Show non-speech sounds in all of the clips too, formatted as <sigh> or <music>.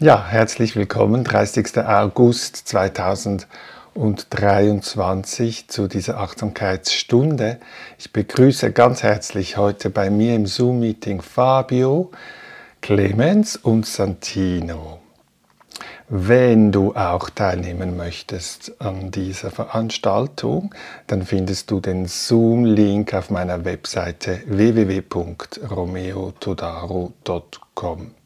Ja, herzlich willkommen, 30. August 2023 zu dieser Achtsamkeitsstunde. Ich begrüße ganz herzlich heute bei mir im Zoom-Meeting Fabio, Clemens und Santino. Wenn du auch teilnehmen möchtest an dieser Veranstaltung, dann findest du den Zoom-Link auf meiner Webseite www.romeotodaro.com.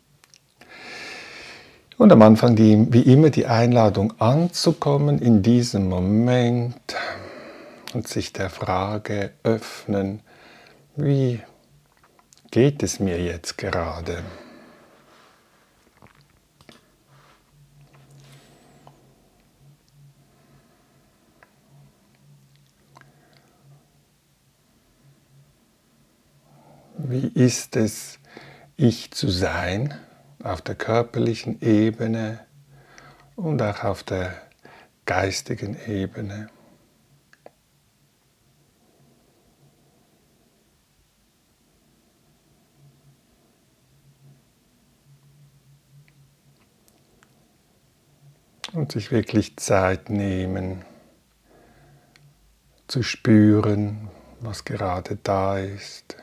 Und am Anfang die, wie immer die Einladung anzukommen in diesem Moment und sich der Frage öffnen, wie geht es mir jetzt gerade? Wie ist es, ich zu sein? Auf der körperlichen Ebene und auch auf der geistigen Ebene. Und sich wirklich Zeit nehmen, zu spüren, was gerade da ist.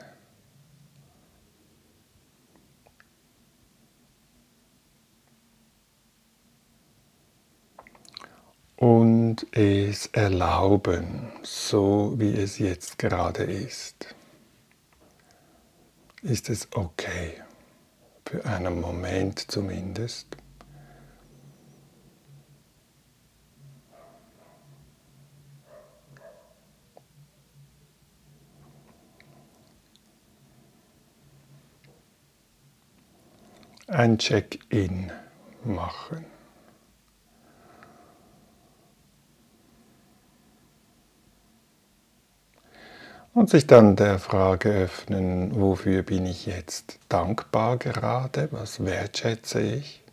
Und es erlauben, so wie es jetzt gerade ist. Ist es okay, für einen Moment zumindest. Ein Check-in machen. Und sich dann der Frage öffnen, wofür bin ich jetzt dankbar gerade, was wertschätze ich.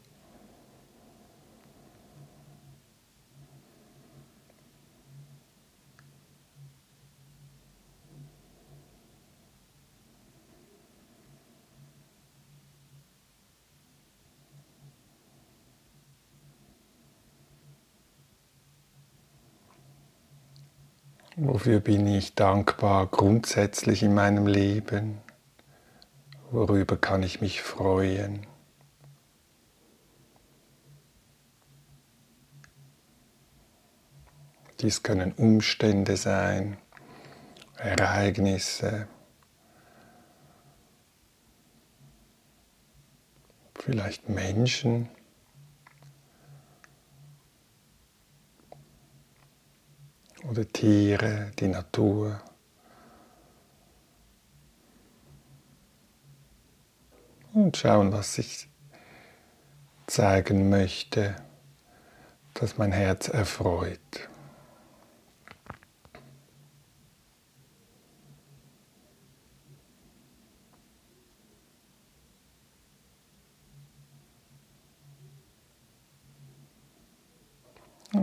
Wofür bin ich dankbar grundsätzlich in meinem Leben? Worüber kann ich mich freuen? Dies können Umstände sein, Ereignisse, vielleicht Menschen. Oder Tiere, die Natur. Und schauen, was sich zeigen möchte, dass mein Herz erfreut.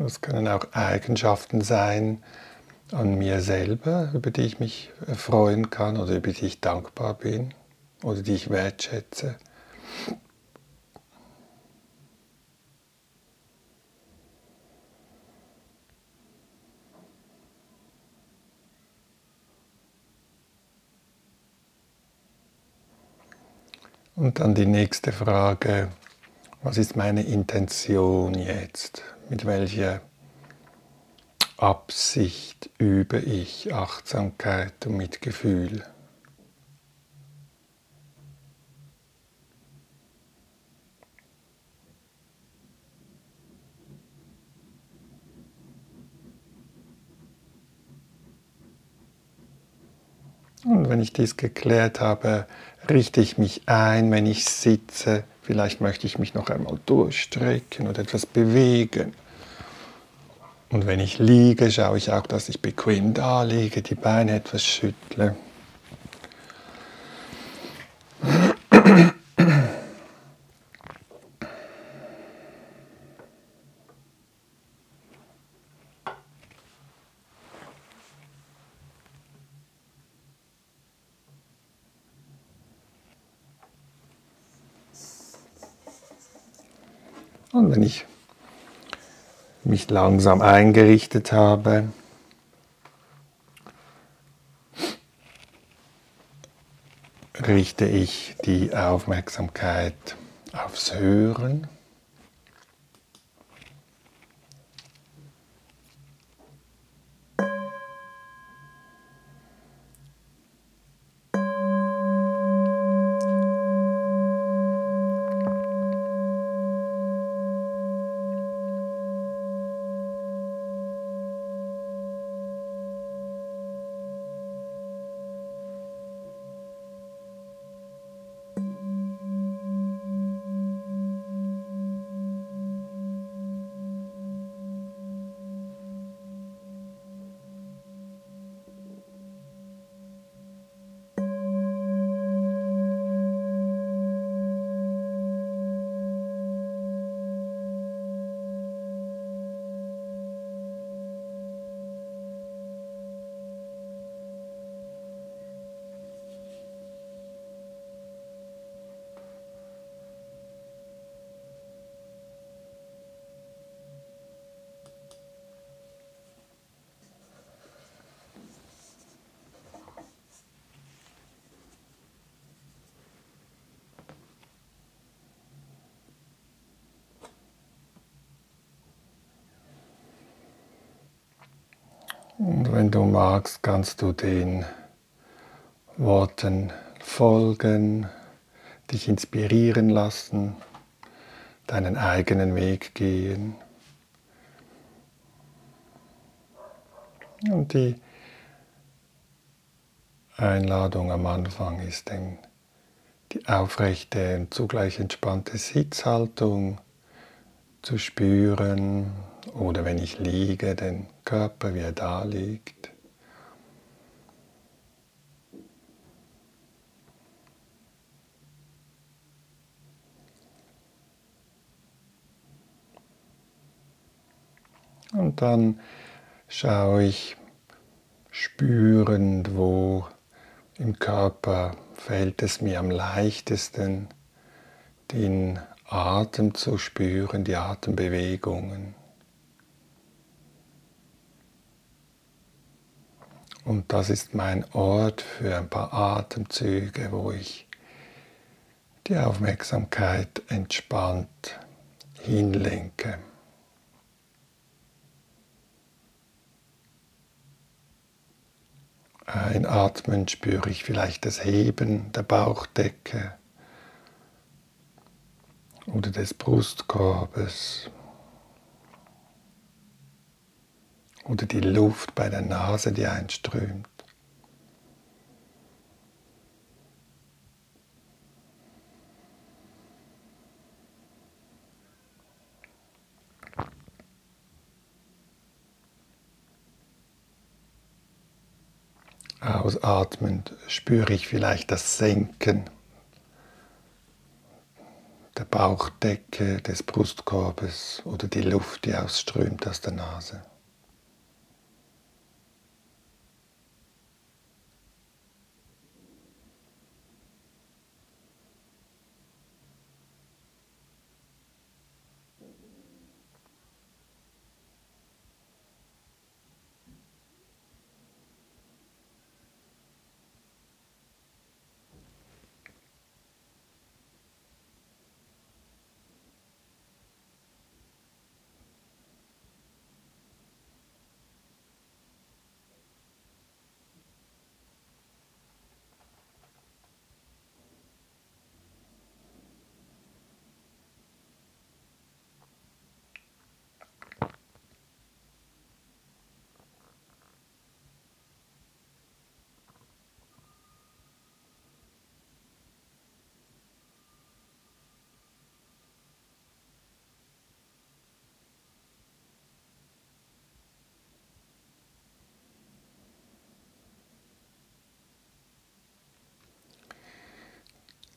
Es können auch Eigenschaften sein an mir selber, über die ich mich freuen kann oder über die ich dankbar bin oder die ich wertschätze. Und dann die nächste Frage, was ist meine Intention jetzt? Mit welcher Absicht übe ich Achtsamkeit und Mitgefühl? Und wenn ich dies geklärt habe, richte ich mich ein, wenn ich sitze. Vielleicht möchte ich mich noch einmal durchstrecken oder etwas bewegen. Und wenn ich liege, schaue ich auch, dass ich bequem da liege, die Beine etwas schüttle. Mich langsam eingerichtet habe, richte ich die Aufmerksamkeit aufs Hören. Und wenn du magst, kannst du den Worten folgen, dich inspirieren lassen, deinen eigenen Weg gehen. Und die Einladung am Anfang ist denn die aufrechte und zugleich entspannte Sitzhaltung zu spüren, oder wenn ich liege, den Körper, wie er da liegt. Und dann schaue ich spürend, wo im Körper fällt es mir am leichtesten, den Atem zu spüren, die Atembewegungen. Und das ist mein Ort für ein paar Atemzüge, wo ich die Aufmerksamkeit entspannt hinlenke. Einatmen spüre ich vielleicht das Heben der Bauchdecke oder des Brustkorbes. oder die Luft bei der Nase, die einströmt. Ausatmend spüre ich vielleicht das Senken der Bauchdecke, des Brustkorbes oder die Luft, die ausströmt aus der Nase.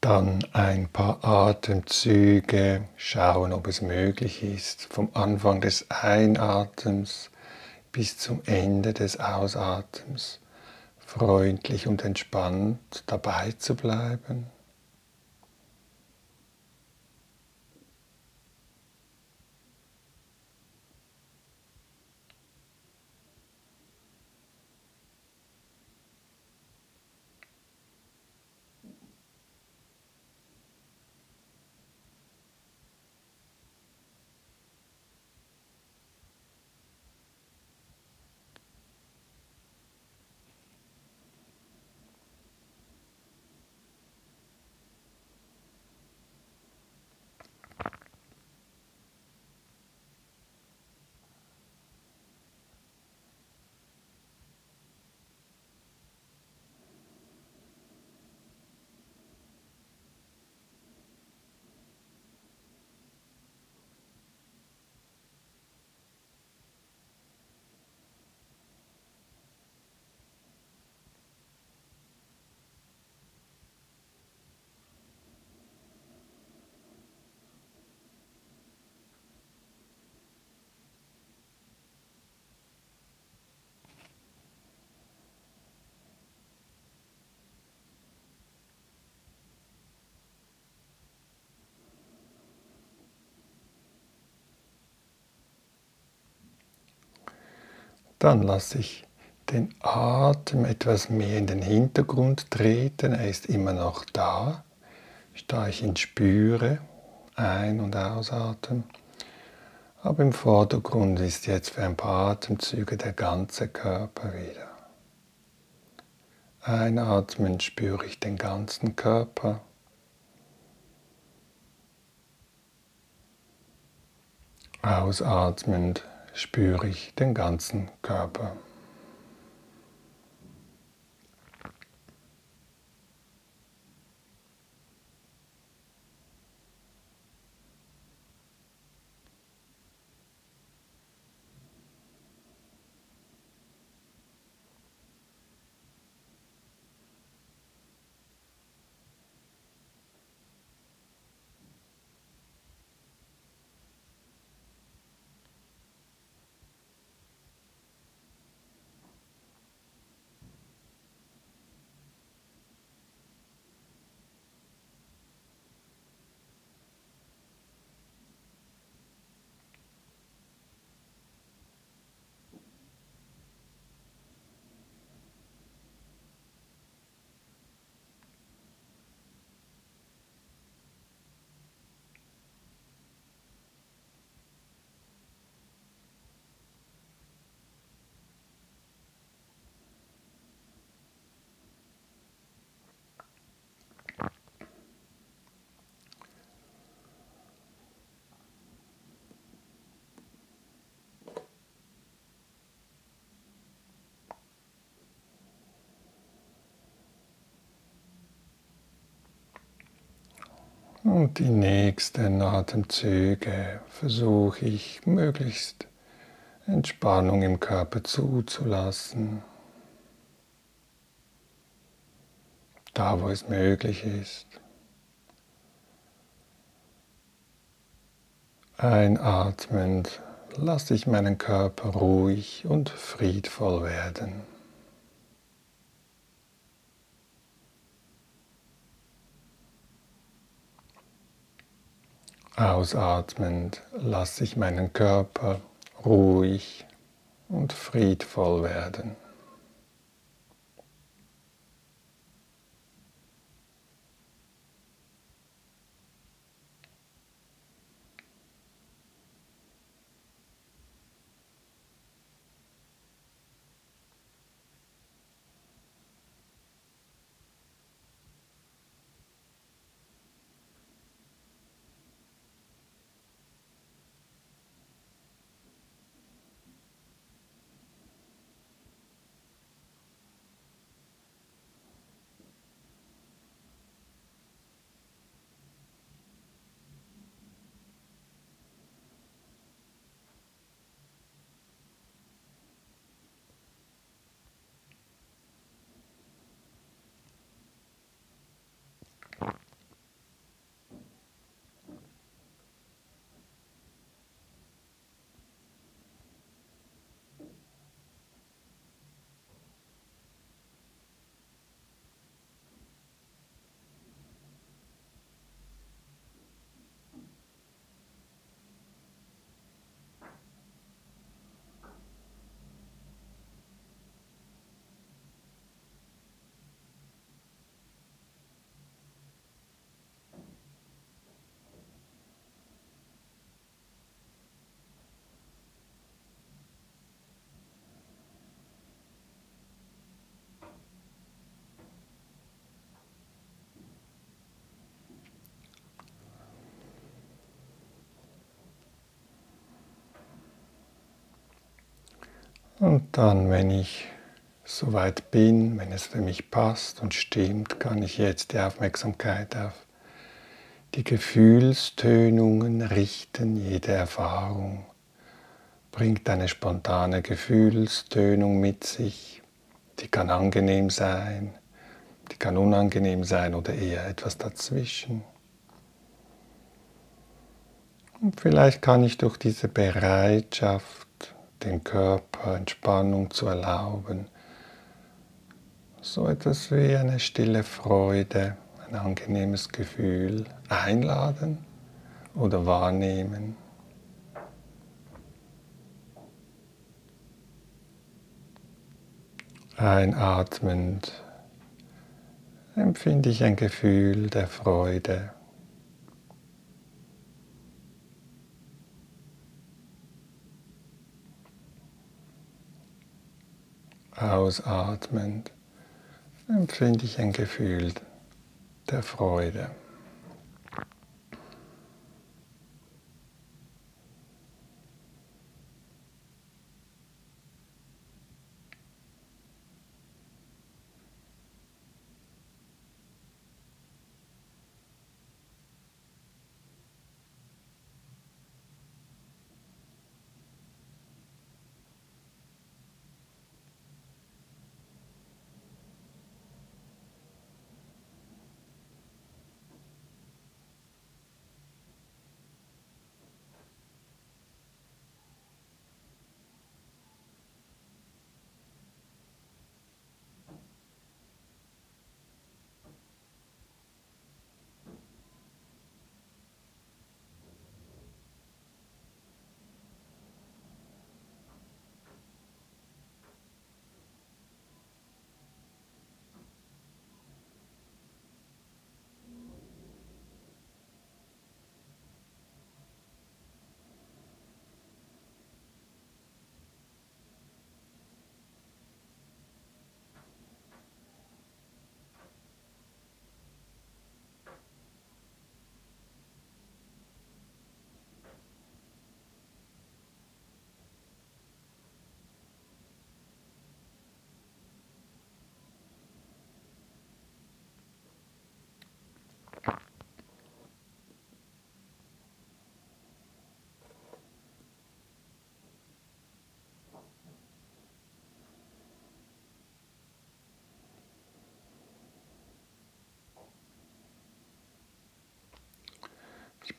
Dann ein paar Atemzüge, schauen, ob es möglich ist, vom Anfang des Einatems bis zum Ende des Ausatems freundlich und entspannt dabei zu bleiben. Dann lasse ich den Atem etwas mehr in den Hintergrund treten. Er ist immer noch da, da ich ihn spüre, ein- und ausatmen. Aber im Vordergrund ist jetzt für ein paar Atemzüge der ganze Körper wieder. Einatmen spüre ich den ganzen Körper. Ausatmend spüre ich den ganzen Körper. Und die nächsten Atemzüge versuche ich möglichst Entspannung im Körper zuzulassen. Da, wo es möglich ist. Einatmend lasse ich meinen Körper ruhig und friedvoll werden. Ausatmend lasse ich meinen Körper ruhig und friedvoll werden. Und dann, wenn ich soweit bin, wenn es für mich passt und stimmt, kann ich jetzt die Aufmerksamkeit auf die Gefühlstönungen richten. Jede Erfahrung bringt eine spontane Gefühlstönung mit sich. Die kann angenehm sein, die kann unangenehm sein oder eher etwas dazwischen. Und vielleicht kann ich durch diese Bereitschaft den Körper Entspannung zu erlauben. So etwas wie eine stille Freude, ein angenehmes Gefühl einladen oder wahrnehmen. Einatmend empfinde ich ein Gefühl der Freude. Ausatmend empfinde ich ein Gefühl der Freude.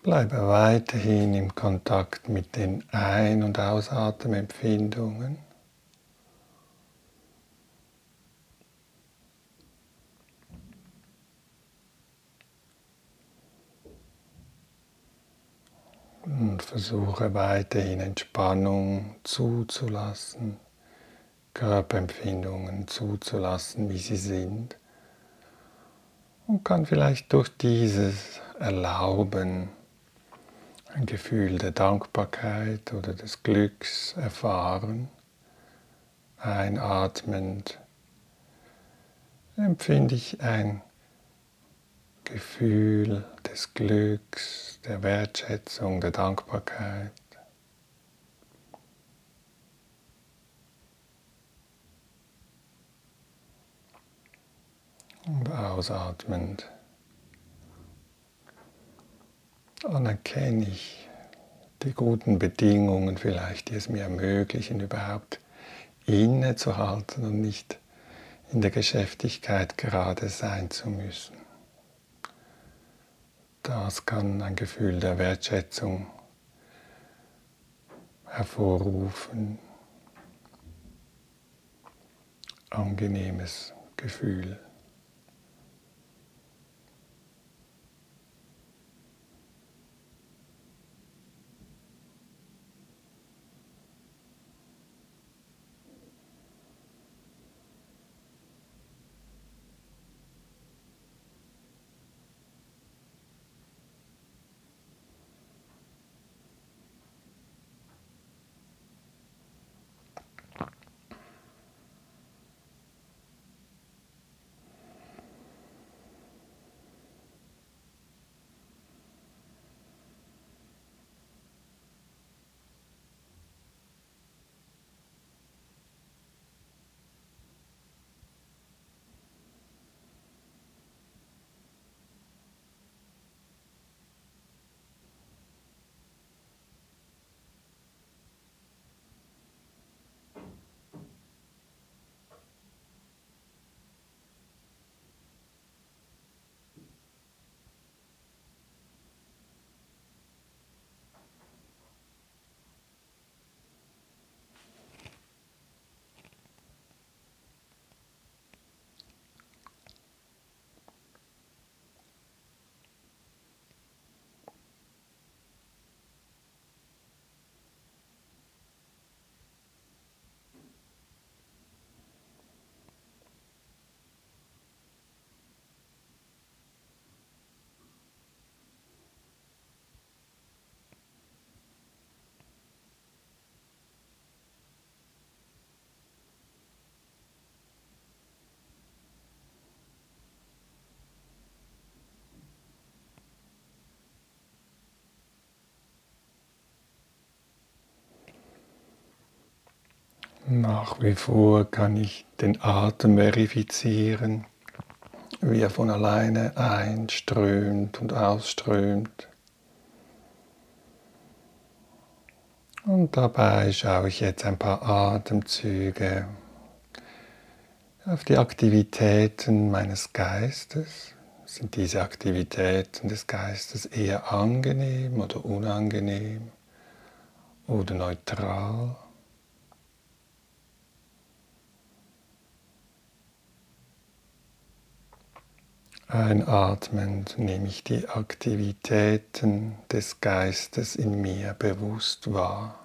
Bleibe weiterhin im Kontakt mit den Ein- und Ausatemempfindungen. Und versuche weiterhin Entspannung zuzulassen, Körperempfindungen zuzulassen, wie sie sind. Und kann vielleicht durch dieses Erlauben ein Gefühl der Dankbarkeit oder des Glücks erfahren. Einatmend empfinde ich ein Gefühl des Glücks, der Wertschätzung, der Dankbarkeit. Und ausatmend anerkenne ich die guten Bedingungen vielleicht, die es mir ermöglichen, überhaupt innezuhalten und nicht in der Geschäftigkeit gerade sein zu müssen. Das kann ein Gefühl der Wertschätzung hervorrufen. Angenehmes Gefühl. Nach wie vor kann ich den Atem verifizieren, wie er von alleine einströmt und ausströmt. Und dabei schaue ich jetzt ein paar Atemzüge auf die Aktivitäten meines Geistes. Sind diese Aktivitäten des Geistes eher angenehm oder unangenehm oder neutral? Einatmend nehme ich die Aktivitäten des Geistes in mir bewusst wahr.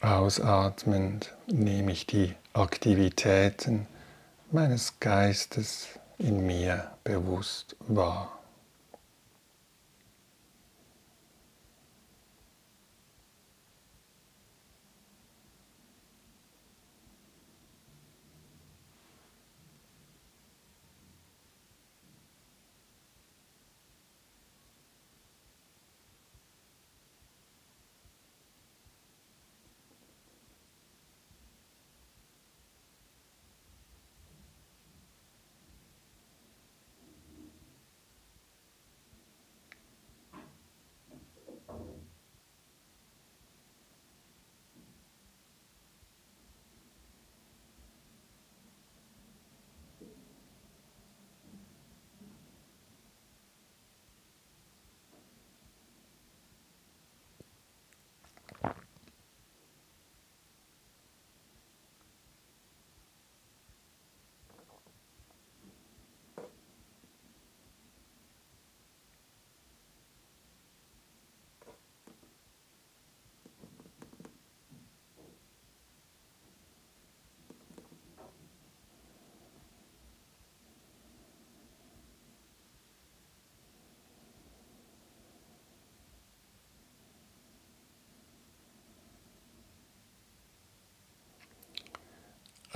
Ausatmend nehme ich die Aktivitäten meines Geistes in mir bewusst wahr.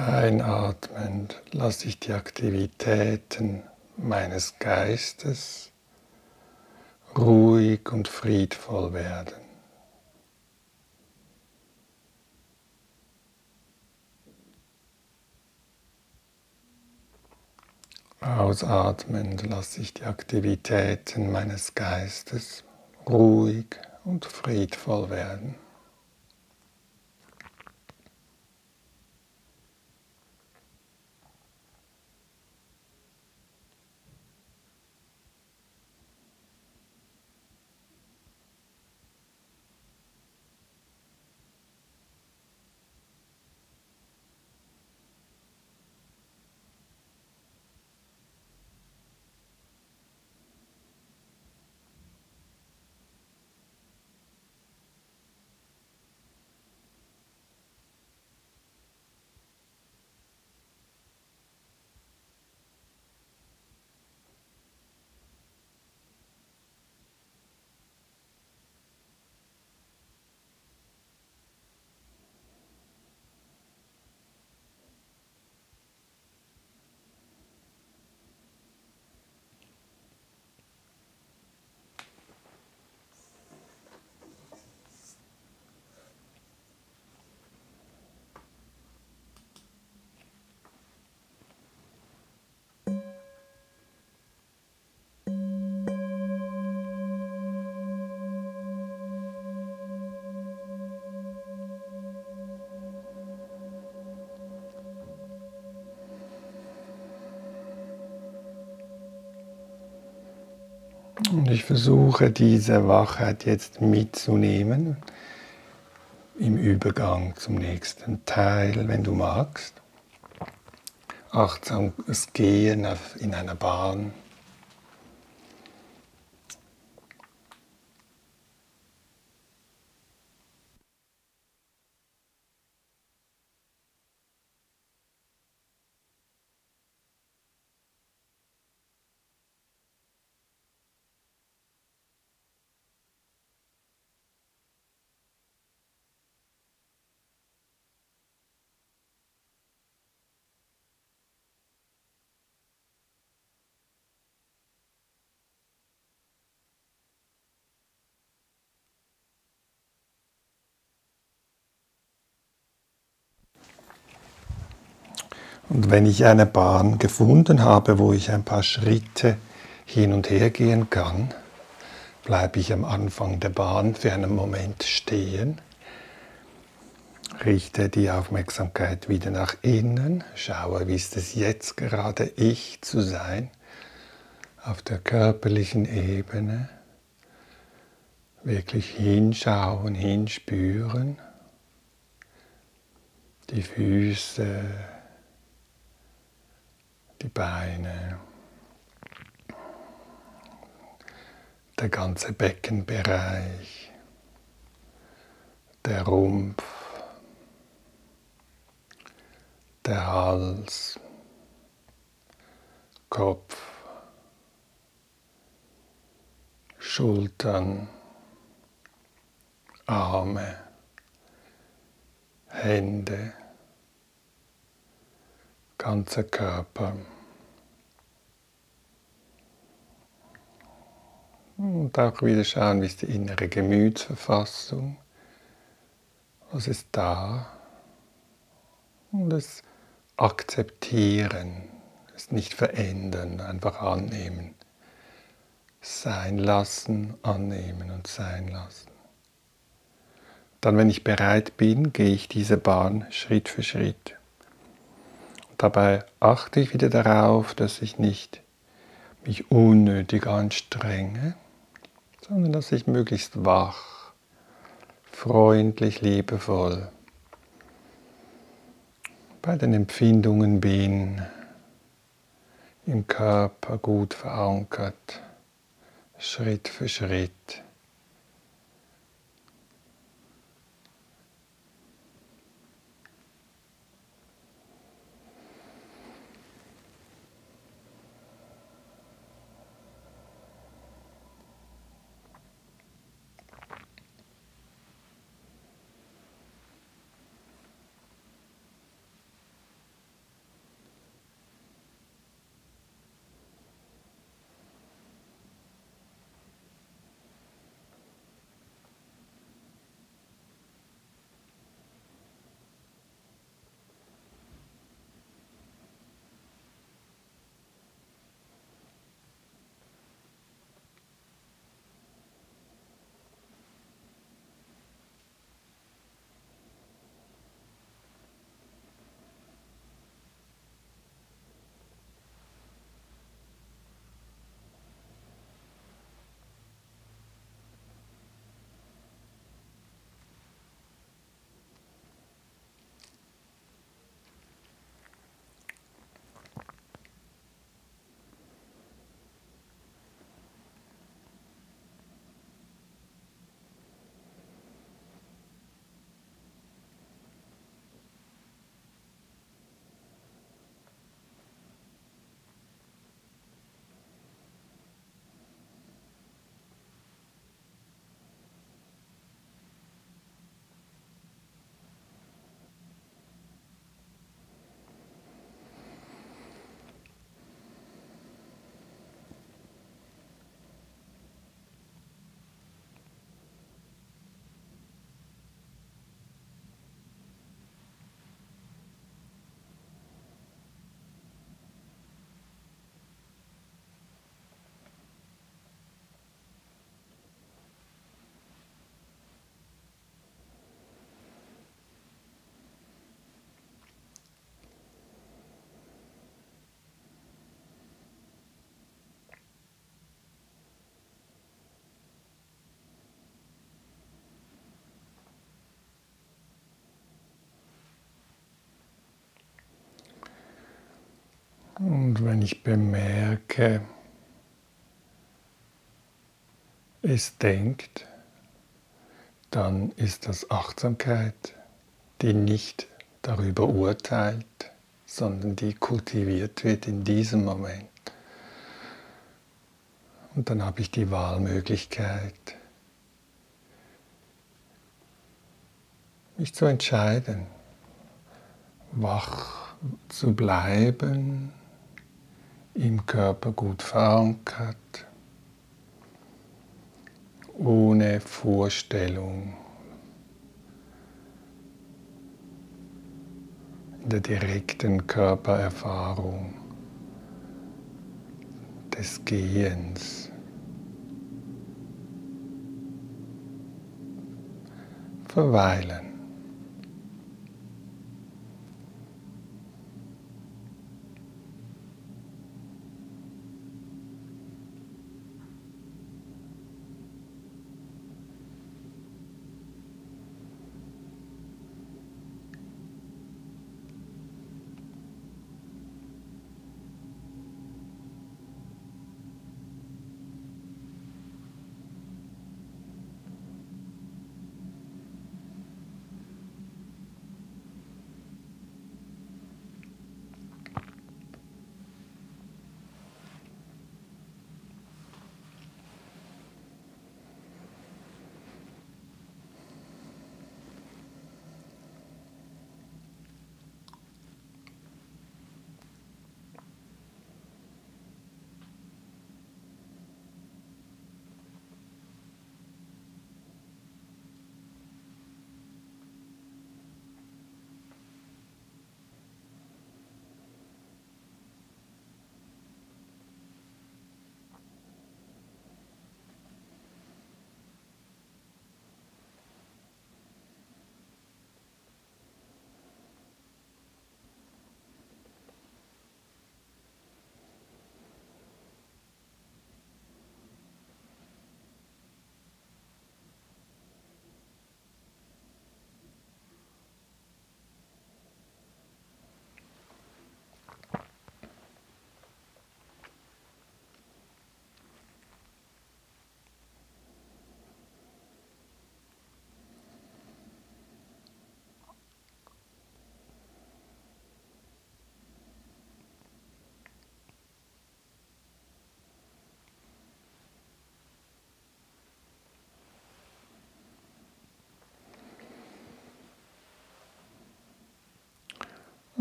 Einatmend lasse ich die Aktivitäten meines Geistes ruhig und friedvoll werden. Ausatmend lasse ich die Aktivitäten meines Geistes ruhig und friedvoll werden. Und ich versuche diese Wachheit jetzt mitzunehmen im Übergang zum nächsten Teil, wenn du magst. Achtsames Gehen in einer Bahn. Und wenn ich eine Bahn gefunden habe, wo ich ein paar Schritte hin und her gehen kann, bleibe ich am Anfang der Bahn für einen Moment stehen, richte die Aufmerksamkeit wieder nach innen, schaue, wie ist es jetzt gerade ich zu sein, auf der körperlichen Ebene, wirklich hinschauen, hinspüren, die Füße, die Beine, der ganze Beckenbereich, der Rumpf, der Hals, Kopf, Schultern, Arme, Hände, ganzer Körper. Und auch wieder schauen, wie ist die innere Gemütsverfassung. Was ist da? Und es akzeptieren, es nicht verändern, einfach annehmen. Sein lassen, annehmen und sein lassen. Dann, wenn ich bereit bin, gehe ich diese Bahn Schritt für Schritt. Dabei achte ich wieder darauf, dass ich nicht mich unnötig anstrenge, sondern dass ich möglichst wach, freundlich, liebevoll bei den Empfindungen bin, im Körper gut verankert, Schritt für Schritt. Und wenn ich bemerke, es denkt, dann ist das Achtsamkeit, die nicht darüber urteilt, sondern die kultiviert wird in diesem Moment. Und dann habe ich die Wahlmöglichkeit, mich zu entscheiden, wach zu bleiben im Körper gut verankert, ohne Vorstellung. in der direkten Körpererfahrung des Gehens. Verweilen.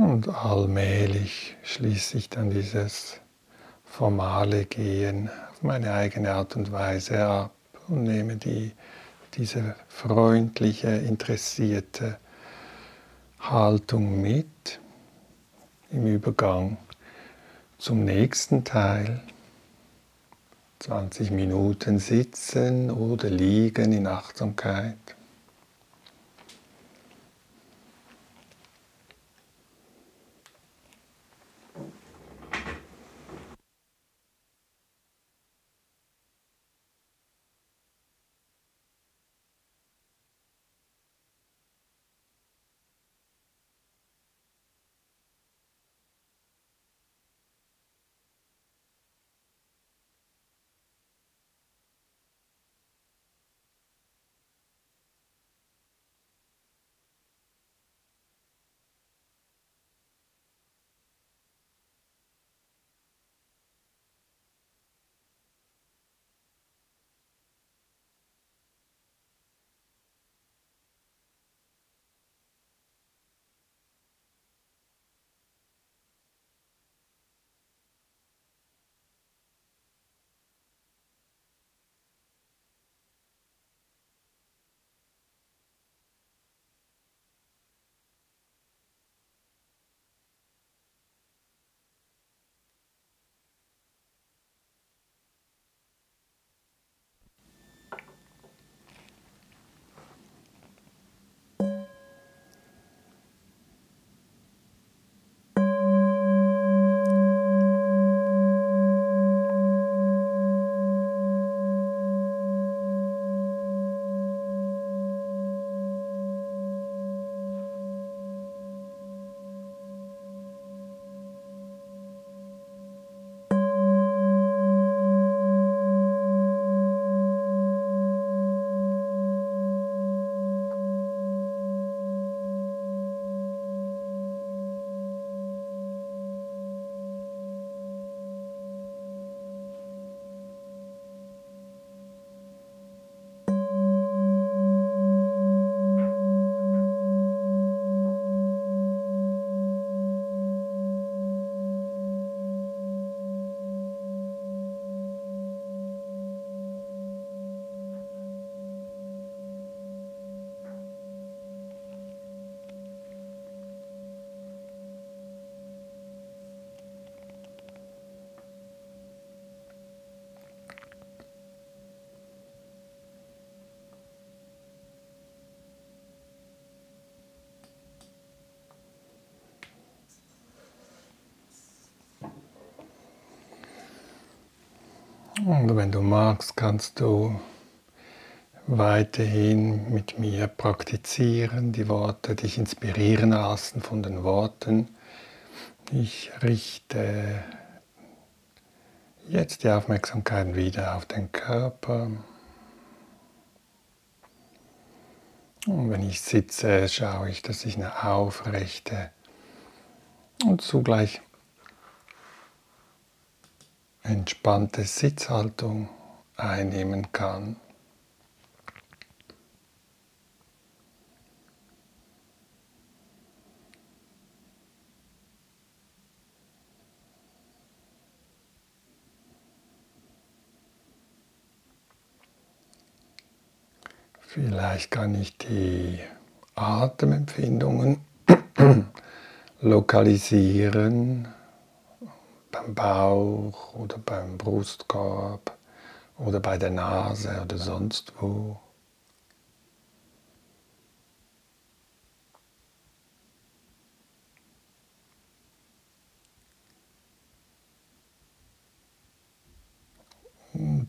Und allmählich schließe ich dann dieses formale Gehen auf meine eigene Art und Weise ab und nehme die, diese freundliche, interessierte Haltung mit im Übergang zum nächsten Teil. 20 Minuten sitzen oder liegen in Achtsamkeit. Und wenn du magst, kannst du weiterhin mit mir praktizieren, die Worte dich inspirieren lassen von den Worten. Ich richte jetzt die Aufmerksamkeit wieder auf den Körper. Und wenn ich sitze, schaue ich, dass ich eine aufrechte und zugleich entspannte Sitzhaltung einnehmen kann. Vielleicht kann ich die Atemempfindungen <clears throat> lokalisieren beim Bauch oder beim Brustkorb oder bei der Nase oder sonst wo.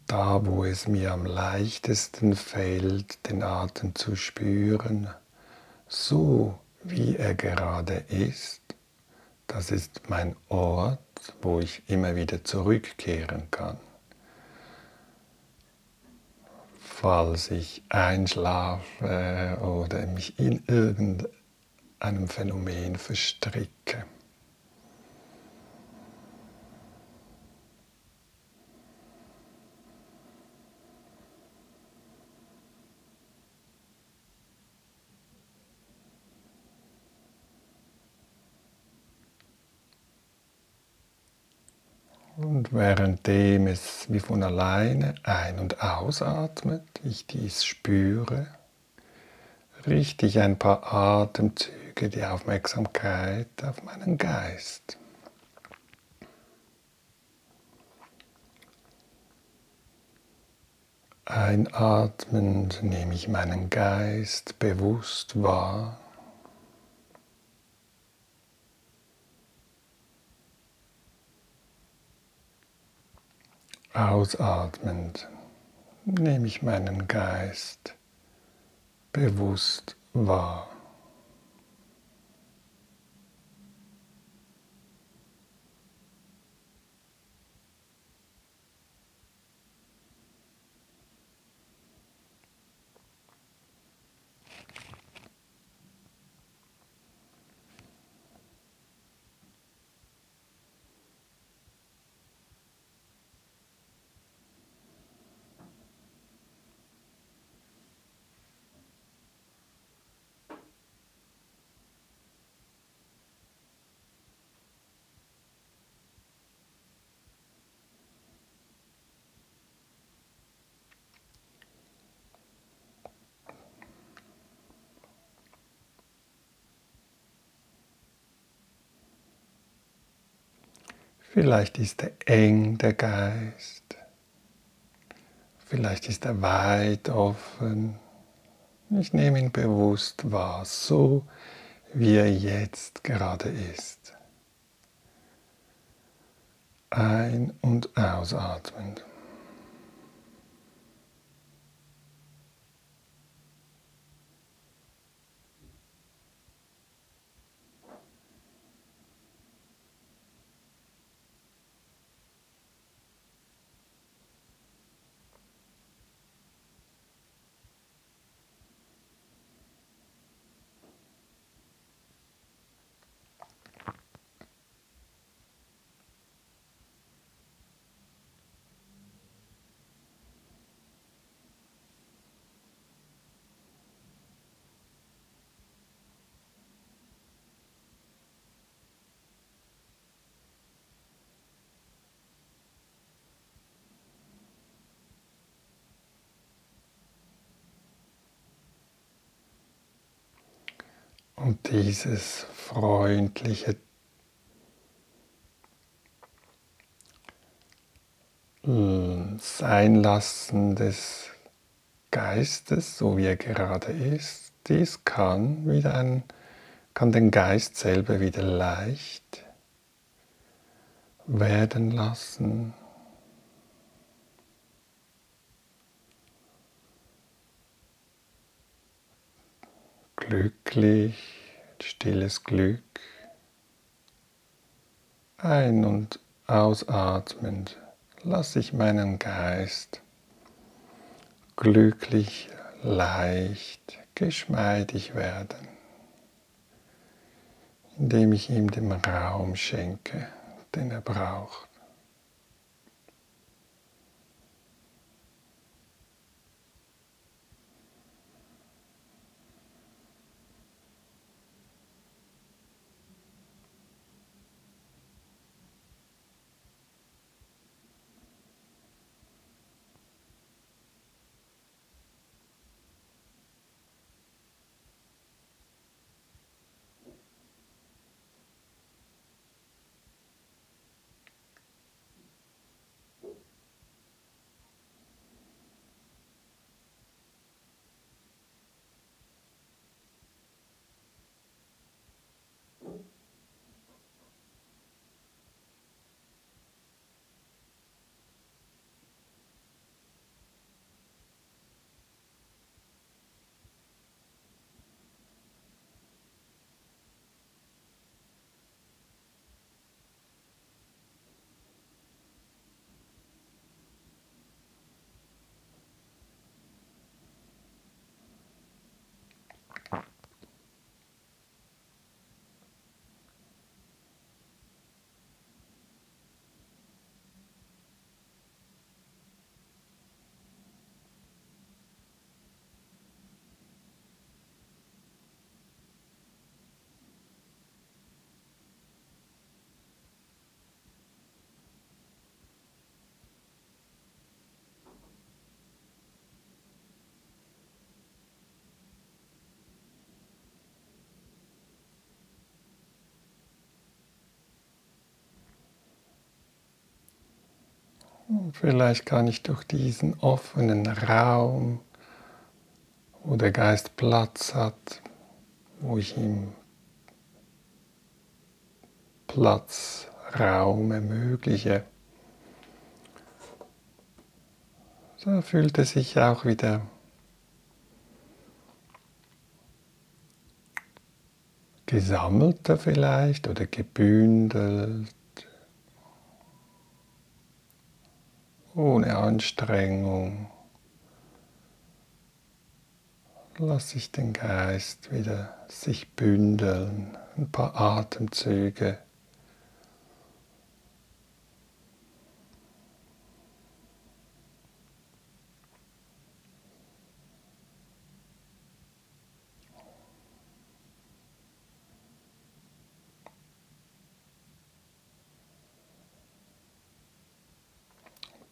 da, wo es mir am leichtesten fällt, den Atem zu spüren, so wie er gerade ist, das ist mein Ort, wo ich immer wieder zurückkehren kann. Falls ich einschlafe oder mich in irgendeinem Phänomen verstricke. Und währenddem es wie von alleine ein- und ausatmet, ich dies spüre, richte ich ein paar Atemzüge die Aufmerksamkeit auf meinen Geist. Einatmend nehme ich meinen Geist bewusst wahr. Ausatmend nehme ich meinen Geist bewusst wahr. Vielleicht ist er eng, der Geist. Vielleicht ist er weit offen. Ich nehme ihn bewusst wahr, so wie er jetzt gerade ist. Ein- und ausatmend. Und dieses freundliche Seinlassen des Geistes, so wie er gerade ist, dies kann wieder ein, kann den Geist selber wieder leicht werden lassen. Glücklich stilles Glück. Ein- und ausatmend lasse ich meinen Geist glücklich, leicht, geschmeidig werden, indem ich ihm den Raum schenke, den er braucht. Vielleicht kann ich durch diesen offenen Raum, wo der Geist Platz hat, wo ich ihm Platz, Raum ermögliche, so fühlt er sich auch wieder. Gesammelter vielleicht oder gebündelt ohne Anstrengung. Lass ich den Geist wieder sich bündeln, ein paar Atemzüge.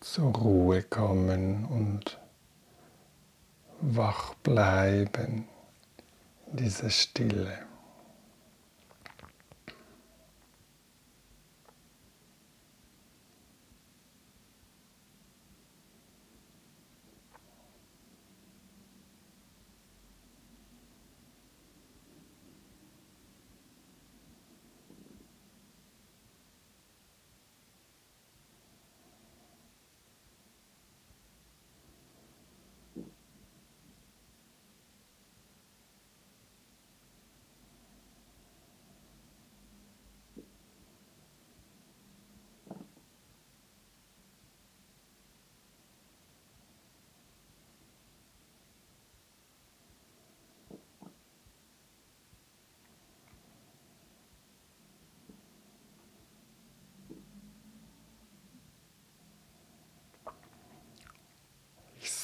Zur Ruhe kommen und wach bleiben in dieser Stille.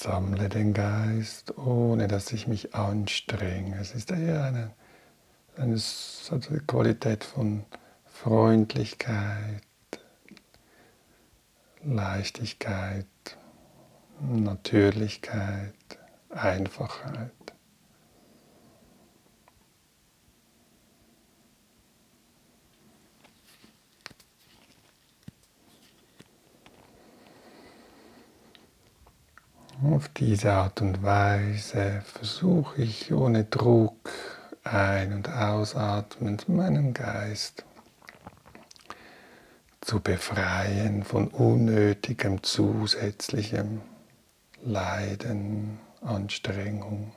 Sammle den Geist, ohne dass ich mich anstrenge. Es ist eher eine, eine, eine Qualität von Freundlichkeit, Leichtigkeit, Natürlichkeit, Einfachheit. Auf diese Art und Weise versuche ich ohne Druck ein- und ausatmend meinen Geist zu befreien von unnötigem zusätzlichem Leiden, Anstrengung.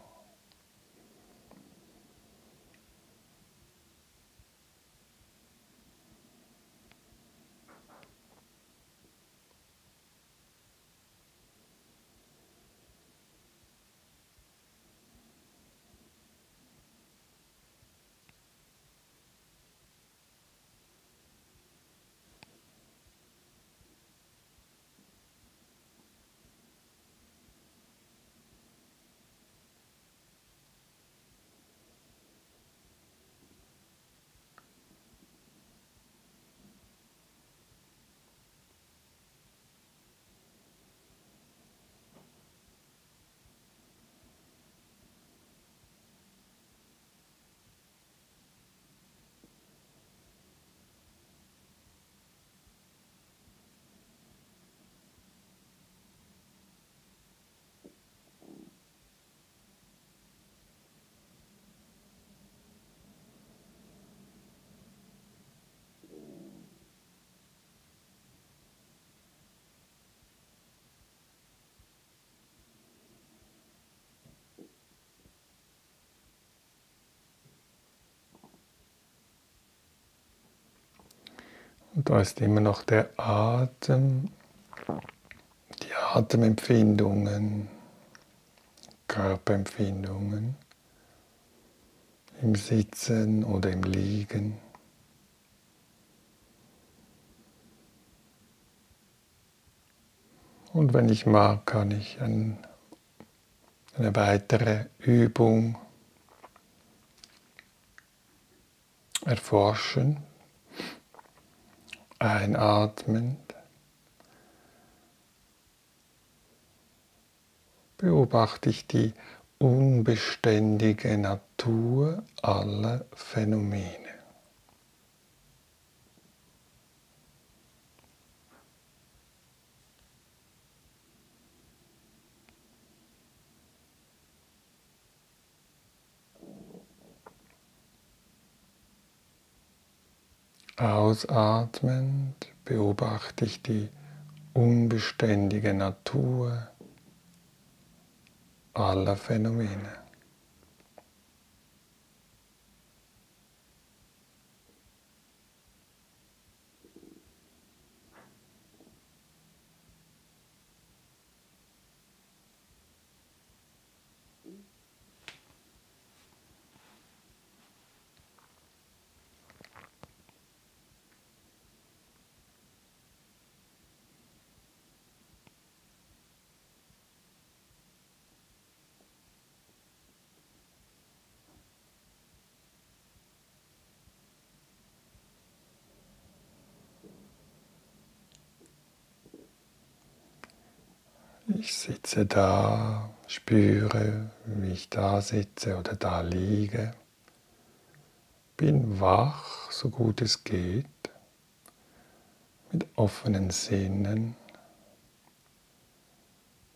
Und da ist immer noch der Atem, die Atemempfindungen, Körperempfindungen im Sitzen oder im Liegen. Und wenn ich mag, kann ich ein, eine weitere Übung erforschen, einatmend. Beobachte ich die unbeständige Natur aller Phänomene. Ausatmend beobachte ich die unbeständige Natur aller Phänomene. Ich sitze da, spüre, wie ich da sitze oder da liege. Bin wach, so gut es geht, mit offenen Sinnen.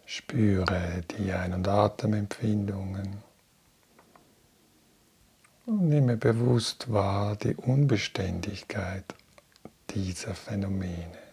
Spüre die Ein- und Atemempfindungen und nehme bewusst wahr die Unbeständigkeit dieser Phänomene.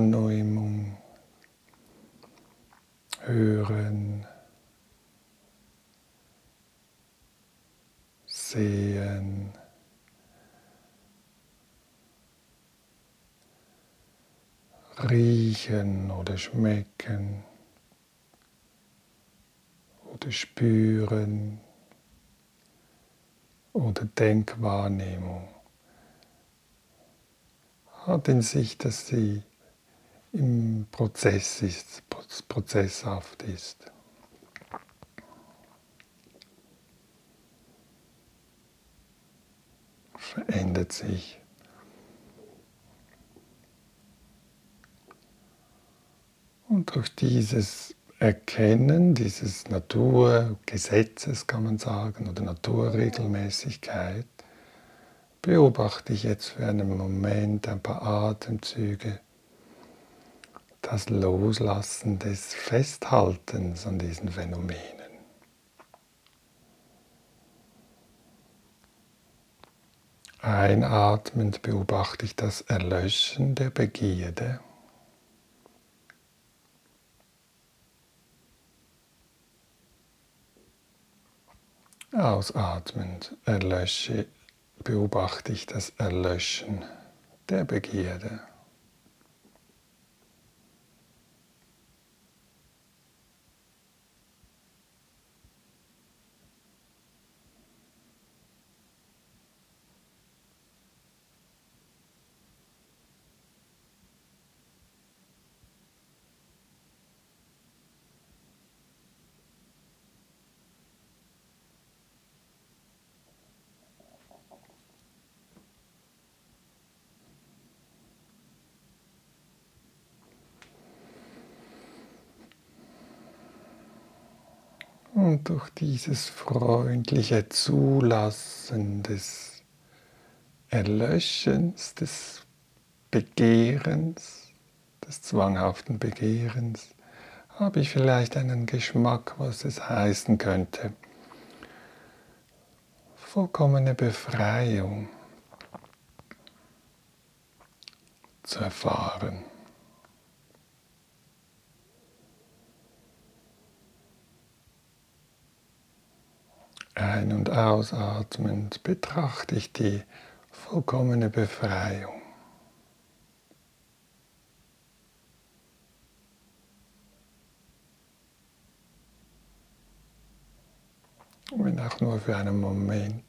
Wahrnehmung hören, sehen, riechen oder schmecken oder spüren oder Denkwahrnehmung. Hat in sich, dass sie im Prozess ist, prozesshaft ist. Verändert sich. Und durch dieses Erkennen dieses Naturgesetzes, kann man sagen, oder Naturregelmäßigkeit, beobachte ich jetzt für einen Moment, ein paar Atemzüge, das Loslassen des Festhaltens an diesen Phänomenen. Einatmend beobachte ich das Erlöschen der Begierde. Ausatmend erlösche beobachte ich das Erlöschen der Begierde. Und durch dieses freundliche Zulassen des Erlöschens des Begehrens, des zwanghaften Begehrens, habe ich vielleicht einen Geschmack, was es heißen könnte. Vollkommene Befreiung zu erfahren. Ein- und ausatmend betrachte ich die vollkommene Befreiung. Wenn auch nur für einen Moment.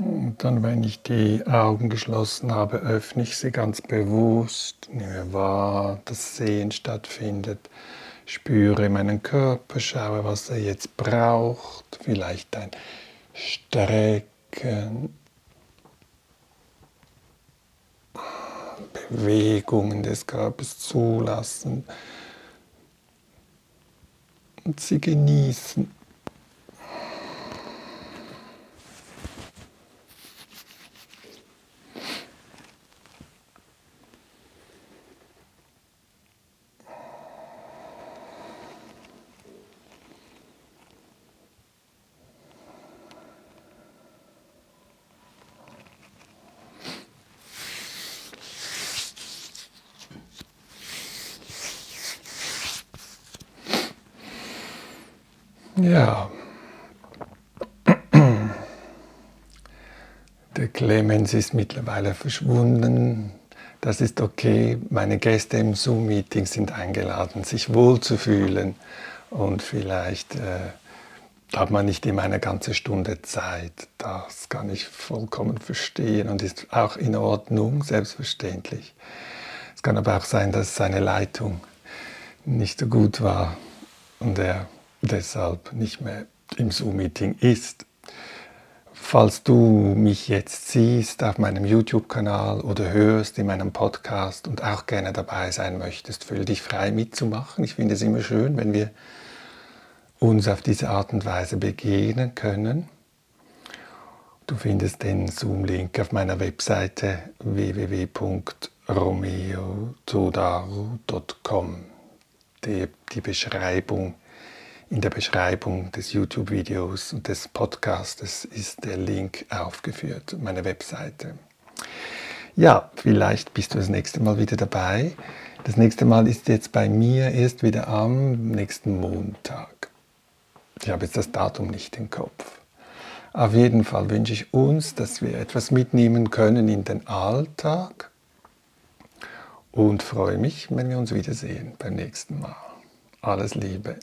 Und dann, wenn ich die Augen geschlossen habe, öffne ich sie ganz bewusst, nehme wahr, dass Sehen stattfindet, spüre meinen Körper, schaue, was er jetzt braucht, vielleicht ein Strecken, Bewegungen des Körpers zulassen und sie genießen. Ja. Der Clemens ist mittlerweile verschwunden. Das ist okay. Meine Gäste im Zoom-Meeting sind eingeladen, sich wohlzufühlen. Und vielleicht äh, hat man nicht immer eine ganze Stunde Zeit. Das kann ich vollkommen verstehen und ist auch in Ordnung, selbstverständlich. Es kann aber auch sein, dass seine Leitung nicht so gut war und er deshalb nicht mehr im Zoom-Meeting ist. Falls du mich jetzt siehst auf meinem YouTube-Kanal oder hörst in meinem Podcast und auch gerne dabei sein möchtest, fühle dich frei mitzumachen. Ich finde es immer schön, wenn wir uns auf diese Art und Weise begegnen können. Du findest den Zoom-Link auf meiner Webseite www.romeotodaru.com. Die, die Beschreibung in der Beschreibung des YouTube-Videos und des Podcasts ist der Link aufgeführt, meine Webseite. Ja, vielleicht bist du das nächste Mal wieder dabei. Das nächste Mal ist jetzt bei mir erst wieder am nächsten Montag. Ich habe jetzt das Datum nicht im Kopf. Auf jeden Fall wünsche ich uns, dass wir etwas mitnehmen können in den Alltag und freue mich, wenn wir uns wiedersehen beim nächsten Mal. Alles Liebe.